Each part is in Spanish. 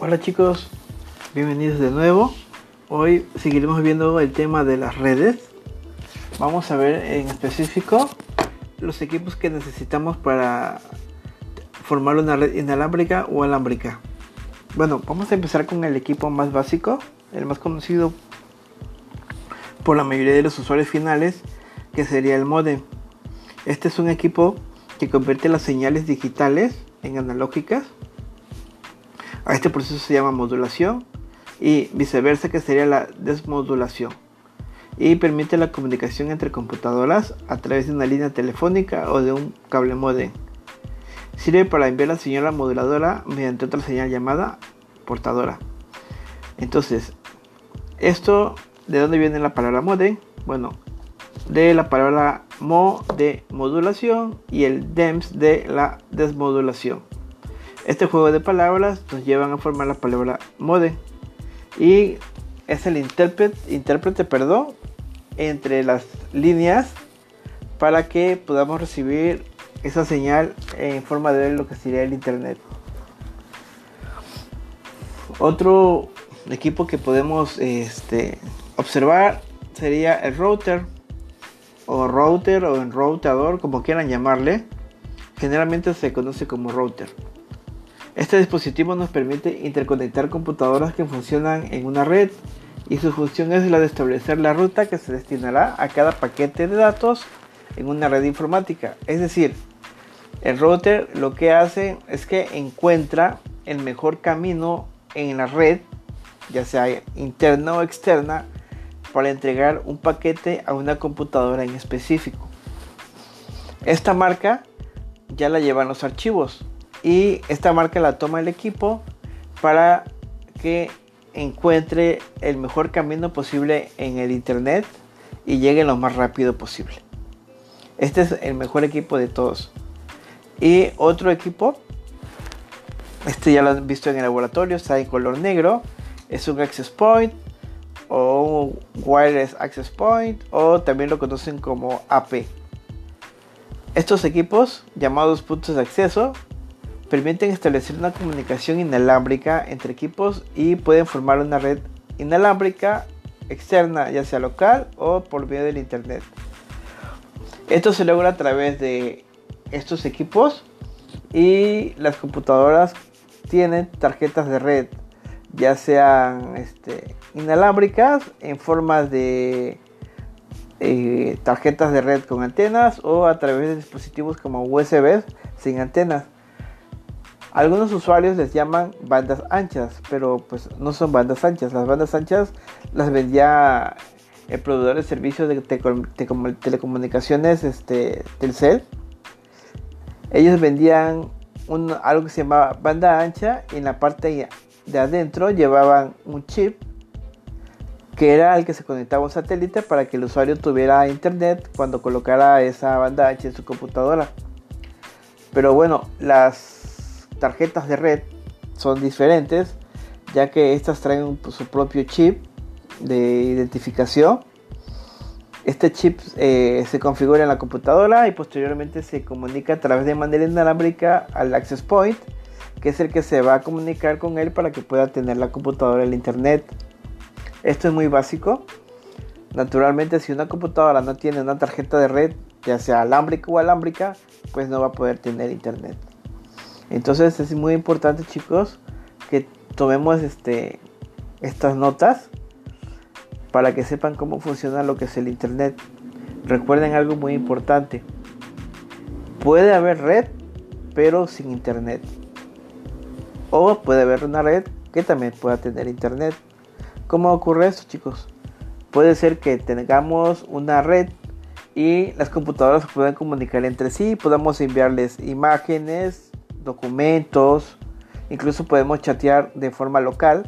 Hola chicos, bienvenidos de nuevo. Hoy seguiremos viendo el tema de las redes. Vamos a ver en específico los equipos que necesitamos para formar una red inalámbrica o alámbrica. Bueno, vamos a empezar con el equipo más básico, el más conocido por la mayoría de los usuarios finales, que sería el modem. Este es un equipo que convierte las señales digitales en analógicas. A este proceso se llama modulación y viceversa que sería la desmodulación. Y permite la comunicación entre computadoras a través de una línea telefónica o de un cable modem. Sirve para enviar la señal moduladora mediante otra señal llamada portadora. Entonces, esto, ¿de dónde viene la palabra modem? Bueno, de la palabra mo de modulación y el dems de la desmodulación. Este juego de palabras nos llevan a formar la palabra modem y es el intérprete, intérprete perdón, entre las líneas para que podamos recibir esa señal en forma de lo que sería el internet. Otro equipo que podemos este, observar sería el router o router o enroutador como quieran llamarle. Generalmente se conoce como router este dispositivo nos permite interconectar computadoras que funcionan en una red y su función es la de establecer la ruta que se destinará a cada paquete de datos en una red informática es decir el router lo que hace es que encuentra el mejor camino en la red ya sea interna o externa para entregar un paquete a una computadora en específico. Esta marca ya la llevan los archivos y esta marca la toma el equipo para que encuentre el mejor camino posible en el internet y llegue lo más rápido posible. Este es el mejor equipo de todos. Y otro equipo, este ya lo han visto en el laboratorio, está en color negro, es un access point o Wireless Access Point o también lo conocen como AP. Estos equipos, llamados puntos de acceso, permiten establecer una comunicación inalámbrica entre equipos y pueden formar una red inalámbrica externa, ya sea local o por medio del internet. Esto se logra a través de estos equipos y las computadoras tienen tarjetas de red, ya sean este, inalámbricas en forma de eh, tarjetas de red con antenas o a través de dispositivos como USB sin antenas. Algunos usuarios les llaman bandas anchas, pero pues no son bandas anchas. Las bandas anchas las vendía el proveedor de servicios de, telecomunicaciones este, Telcel. Ellos vendían algo que se llamaba banda ancha y en la parte de adentro llevaban un chip que era el que se conectaba a un satélite para que el usuario tuviera internet cuando colocara esa banda ancha en su computadora. Pero bueno, las tarjetas de red son diferentes, ya que estas traen su propio chip de identificación. Este chip eh, se configura en la computadora y posteriormente se comunica a través de manera inalámbrica al access point, que es el que se va a comunicar con él para que pueda tener la computadora el internet. Esto es muy básico. Naturalmente, si una computadora no tiene una tarjeta de red, ya sea alámbrica o alámbrica, pues no va a poder tener internet. Entonces es muy importante, chicos, que tomemos este, estas notas para que sepan cómo funciona lo que es el internet. Recuerden algo muy importante. Puede haber red, pero sin internet. O puede haber una red que también pueda tener internet. ¿Cómo ocurre esto, chicos? Puede ser que tengamos una red y las computadoras puedan comunicar entre sí, podamos enviarles imágenes, documentos, incluso podemos chatear de forma local,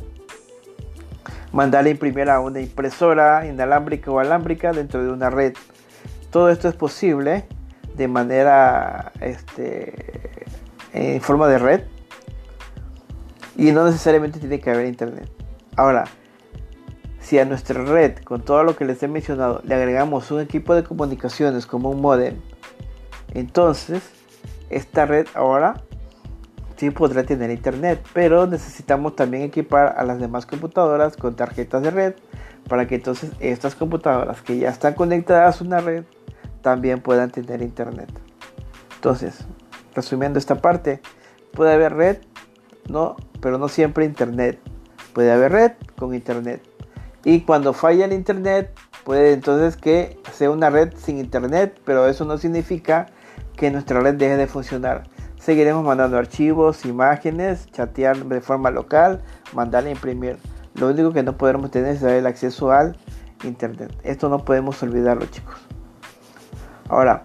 mandar a imprimir a una impresora inalámbrica o alámbrica dentro de una red. Todo esto es posible de manera este, en forma de red y no necesariamente tiene que haber internet. Ahora, si a nuestra red, con todo lo que les he mencionado, le agregamos un equipo de comunicaciones como un modem, entonces esta red ahora sí podrá tener internet, pero necesitamos también equipar a las demás computadoras con tarjetas de red para que entonces estas computadoras que ya están conectadas a una red también puedan tener internet. Entonces, resumiendo esta parte, puede haber red, no, pero no siempre internet. Puede haber red con internet. Y cuando falla el internet, puede entonces que sea una red sin internet, pero eso no significa que nuestra red deje de funcionar. Seguiremos mandando archivos, imágenes, chatear de forma local, mandar a imprimir. Lo único que no podremos tener es el acceso al internet. Esto no podemos olvidarlo, chicos. Ahora,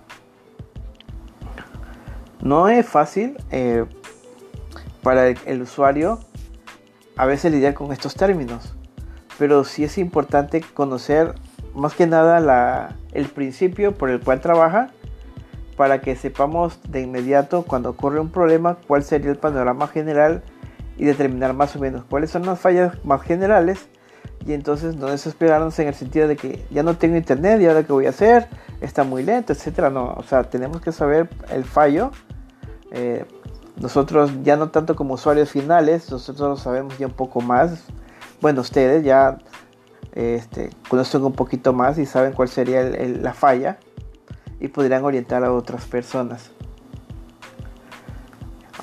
no es fácil eh, para el, usuario a veces lidiar con estos términos, pero sí es importante conocer más que nada el principio por el cual trabaja para que sepamos de inmediato cuando ocurre un problema cuál sería el panorama general y determinar más o menos cuáles son las fallas más generales y entonces no desesperarnos en el sentido de que ya no tengo internet y ahora qué voy a hacer, está muy lento, etcétera. No, o sea, tenemos que saber el fallo. Eh, nosotros ya no tanto como usuarios finales, nosotros lo sabemos ya un poco más. Bueno, ustedes ya este, conocen un poquito más y saben cuál sería la falla y podrían orientar a otras personas.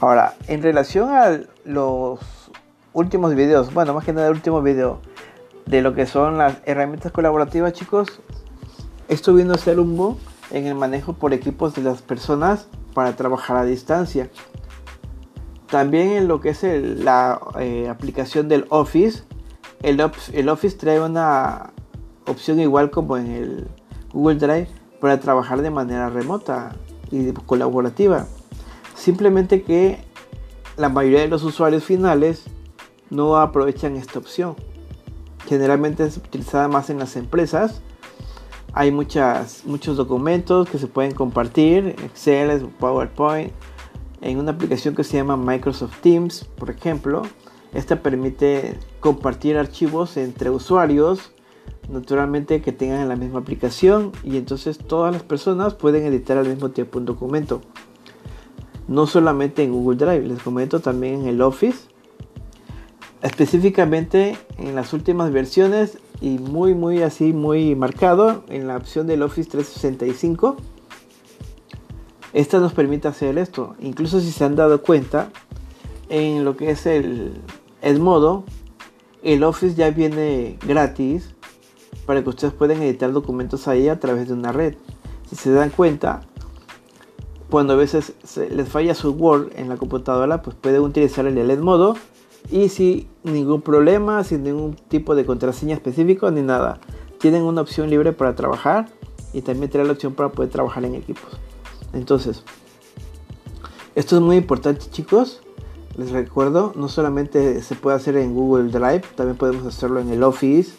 Ahora, en relación a los últimos videos, bueno, más que nada el último video de lo que son las herramientas colaborativas, chicos, estoy viendo hacer un boom en el manejo por equipos de las personas para trabajar a distancia. También en lo que es la eh, aplicación del Office, el, el Office trae una opción igual como en el Google Drive para trabajar de manera remota y colaborativa. Simplemente que la mayoría de los usuarios finales no aprovechan esta opción. Generalmente es utilizada más en las empresas. Hay muchas, muchos documentos que se pueden compartir, Excel, PowerPoint, en una aplicación que se llama Microsoft Teams, por ejemplo. Esta permite compartir archivos entre usuarios naturalmente que tengan la misma aplicación y entonces todas las personas pueden editar al mismo tiempo un documento. No solamente en Google Drive, les comento también en el Office. Específicamente en las últimas versiones y muy muy así muy marcado en la opción del Office 365. Esta nos permite hacer esto. Incluso si se han dado cuenta en lo que es el, el modo, el Office ya viene gratis para que ustedes puedan editar documentos ahí a través de una red. Si se dan cuenta, cuando a veces les falla su Word en la computadora, pues pueden utilizar el LED modo y sin ningún problema, sin ningún tipo de contraseña específico ni nada. Tienen una opción libre para trabajar y también tienen la opción para poder trabajar en equipos. Entonces, esto es muy importante chicos. Les recuerdo, no solamente se puede hacer en Google Drive, también podemos hacerlo en el Office,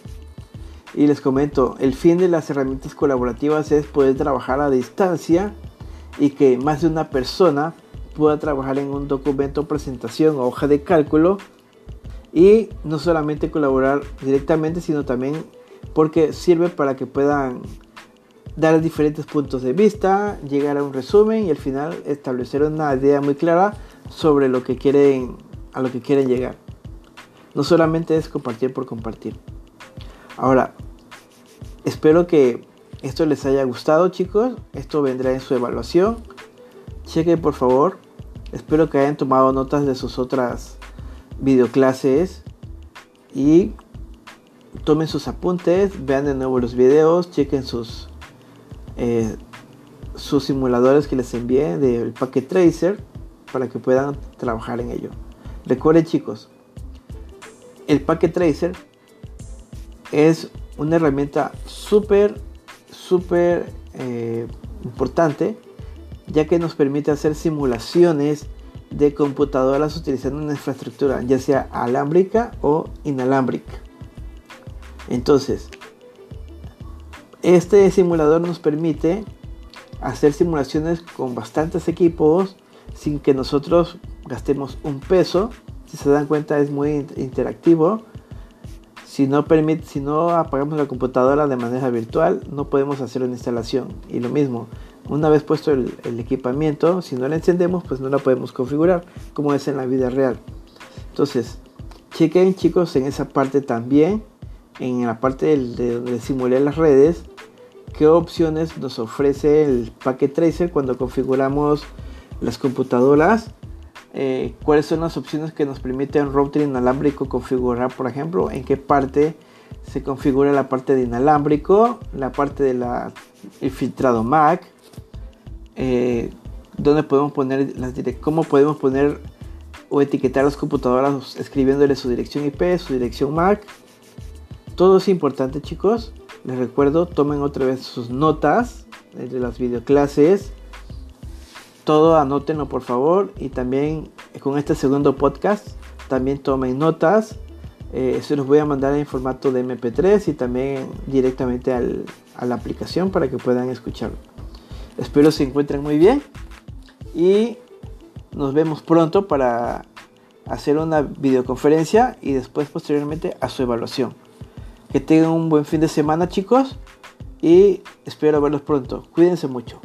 y les comento, el fin de las herramientas colaborativas es poder trabajar a distancia y que más de una persona pueda trabajar en un documento, presentación o hoja de cálculo y no solamente colaborar directamente, sino también porque sirve para que puedan dar diferentes puntos de vista, llegar a un resumen y al final establecer una idea muy clara sobre lo que quieren a lo que quieren llegar. No solamente es compartir por compartir. Ahora, espero que esto les haya gustado chicos. Esto vendrá en su evaluación. Chequen por favor. Espero que hayan tomado notas de sus otras videoclases. Y tomen sus apuntes. Vean de nuevo los videos. Chequen sus, eh, sus simuladores que les envié del Packet Tracer. Para que puedan trabajar en ello. Recuerden chicos. El Packet Tracer es una herramienta súper, súper eh, importante, ya que nos permite hacer simulaciones de computadoras utilizando una infraestructura, ya sea alámbrica o inalámbrica. Entonces, este simulador nos permite hacer simulaciones con bastantes equipos sin que nosotros gastemos un peso. Si se dan cuenta es muy interactivo si no, si no apagamos la computadora de manera virtual, no podemos hacer una instalación. Y lo mismo, Una vez puesto el, el, equipamiento, si no la encendemos, pues no la podemos configurar como es en la vida real. Entonces, chequen chicos en esa parte también, en la parte de donde simulé las redes, qué opciones nos ofrece el Packet Tracer cuando configuramos las computadoras. Eh, cuáles son las opciones que nos permite un router inalámbrico configurar, por ejemplo, en qué parte se configura la parte de inalámbrico, la parte del filtrado MAC, eh, donde podemos poner las cómo podemos poner o etiquetar las computadoras escribiéndole su dirección IP, su dirección MAC. Todo es importante, chicos. Les recuerdo, tomen otra vez sus notas de las videoclases. Todo anótenlo por favor. Y también con este segundo podcast, también tomen notas. Eh, se los voy a mandar en formato de MP3 y también directamente a la aplicación para que puedan escucharlo. Espero se encuentren muy bien y nos vemos pronto para hacer una videoconferencia y después posteriormente a su evaluación. Que tengan un buen fin de semana chicos y espero verlos pronto. Cuídense mucho.